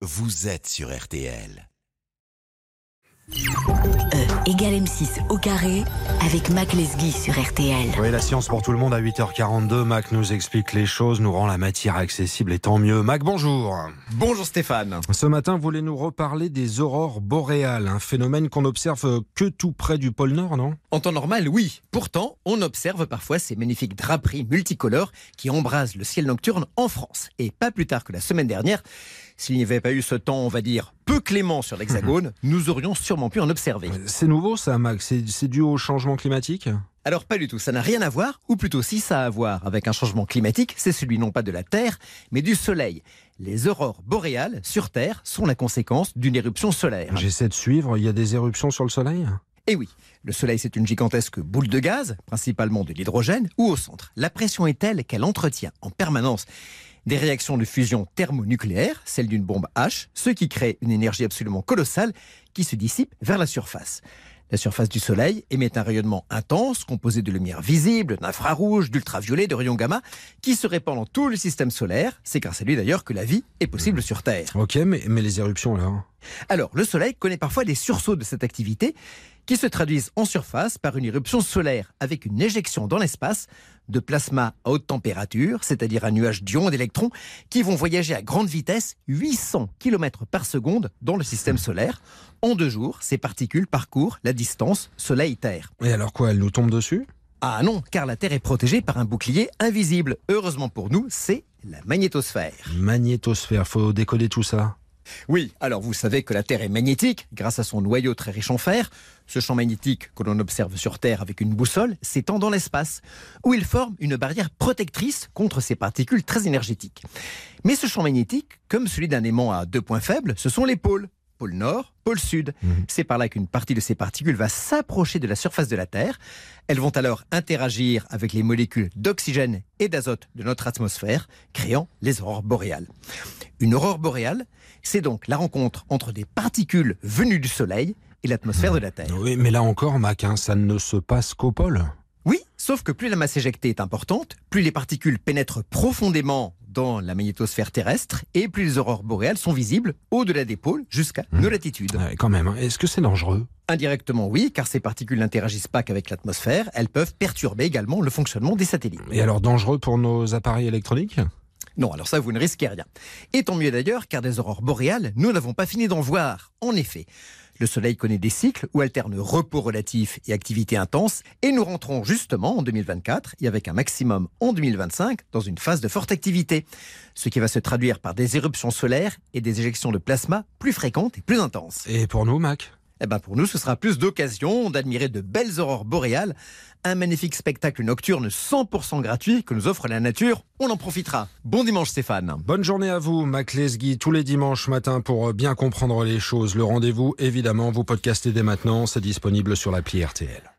vous êtes sur RTL. E égale M6 au carré avec Mac Lesguy sur RTL. Oui, la science pour tout le monde à 8h42. Mac nous explique les choses, nous rend la matière accessible et tant mieux. Mac, bonjour. Bonjour Stéphane. Ce matin, vous voulez nous reparler des aurores boréales, un phénomène qu'on observe que tout près du pôle Nord, non? En temps normal, oui. Pourtant, on observe parfois ces magnifiques draperies multicolores qui embrasent le ciel nocturne en France. Et pas plus tard que la semaine dernière, s'il n'y avait pas eu ce temps, on va dire, peu clément sur l'Hexagone, nous aurions sûrement pu en observer. C'est nouveau ça, Mac C'est dû au changement climatique? Alors pas du tout, ça n'a rien à voir, ou plutôt si ça a à voir avec un changement climatique, c'est celui non pas de la Terre, mais du Soleil. Les aurores boréales sur Terre sont la conséquence d'une éruption solaire. J'essaie de suivre, il y a des éruptions sur le Soleil? Et oui, le Soleil, c'est une gigantesque boule de gaz, principalement de l'hydrogène, ou au centre. La pression est telle qu'elle entretient en permanence des réactions de fusion thermonucléaire, celle d'une bombe H, ce qui crée une énergie absolument colossale qui se dissipe vers la surface. La surface du Soleil émet un rayonnement intense composé de lumière visible, d'infrarouge, d'ultraviolet, de rayons gamma qui se répand dans tout le système solaire. C'est grâce à lui d'ailleurs que la vie est possible sur Terre. Ok, mais, mais les éruptions là Alors, le Soleil connaît parfois des sursauts de cette activité qui se traduisent en surface par une éruption solaire avec une éjection dans l'espace de plasma à haute température, c'est-à-dire un nuage d'ions et d'électrons qui vont voyager à grande vitesse, 800 km par seconde dans le système solaire. En deux jours, ces particules parcourent la distance Soleil-Terre. Et alors quoi, elles nous tombent dessus? Ah non, car la Terre est protégée par un bouclier invisible. Heureusement pour nous, c'est la magnétosphère. Magnétosphère, faut décoder tout ça. Oui, alors vous savez que la Terre est magnétique grâce à son noyau très riche en fer. Ce champ magnétique que l'on observe sur Terre avec une boussole s'étend dans l'espace, où il forme une barrière protectrice contre ces particules très énergétiques. Mais ce champ magnétique, comme celui d'un aimant à deux points faibles, ce sont les pôles pôle nord, pôle sud. Mhm. C'est par là qu'une partie de ces particules va s'approcher de la surface de la Terre. Elles vont alors interagir avec les molécules d'oxygène et d'azote de notre atmosphère, créant les aurores boréales. Une aurore boréale, c'est donc la rencontre entre des particules venues du Soleil et l'atmosphère de la Terre. Oui, mais là encore, Mac, hein, ça ne se passe qu'au pôle. Oui, sauf que plus la masse éjectée est importante, plus les particules pénètrent profondément dans la magnétosphère terrestre et plus les aurores boréales sont visibles au-delà des pôles jusqu'à nos latitudes. quand même, hein. est-ce que c'est dangereux? Indirectement, oui, car ces particules n'interagissent pas qu'avec l'atmosphère, elles peuvent perturber également le fonctionnement des satellites. Et alors dangereux pour nos appareils électroniques? Non, alors ça, vous ne risquez rien. Et tant mieux d'ailleurs, car des aurores boréales, nous n'avons pas fini d'en voir. En effet, le Soleil connaît des cycles où alterne repos relatif et activité intense, et nous rentrons justement en 2024, et avec un maximum en 2025, dans une phase de forte activité, ce qui va se traduire par des éruptions solaires et des éjections de plasma plus fréquentes et plus intenses. Et pour nous, Mac? Eh ben pour nous, ce sera plus d'occasion d'admirer de belles aurores boréales, un magnifique spectacle nocturne 100% gratuit que nous offre la nature. On en profitera. Bon dimanche Stéphane. Bonne journée à vous, Mac Lesguy, tous les dimanches matin pour bien comprendre les choses. Le rendez-vous, évidemment, vous podcastez dès maintenant, c'est disponible sur l'appli RTL.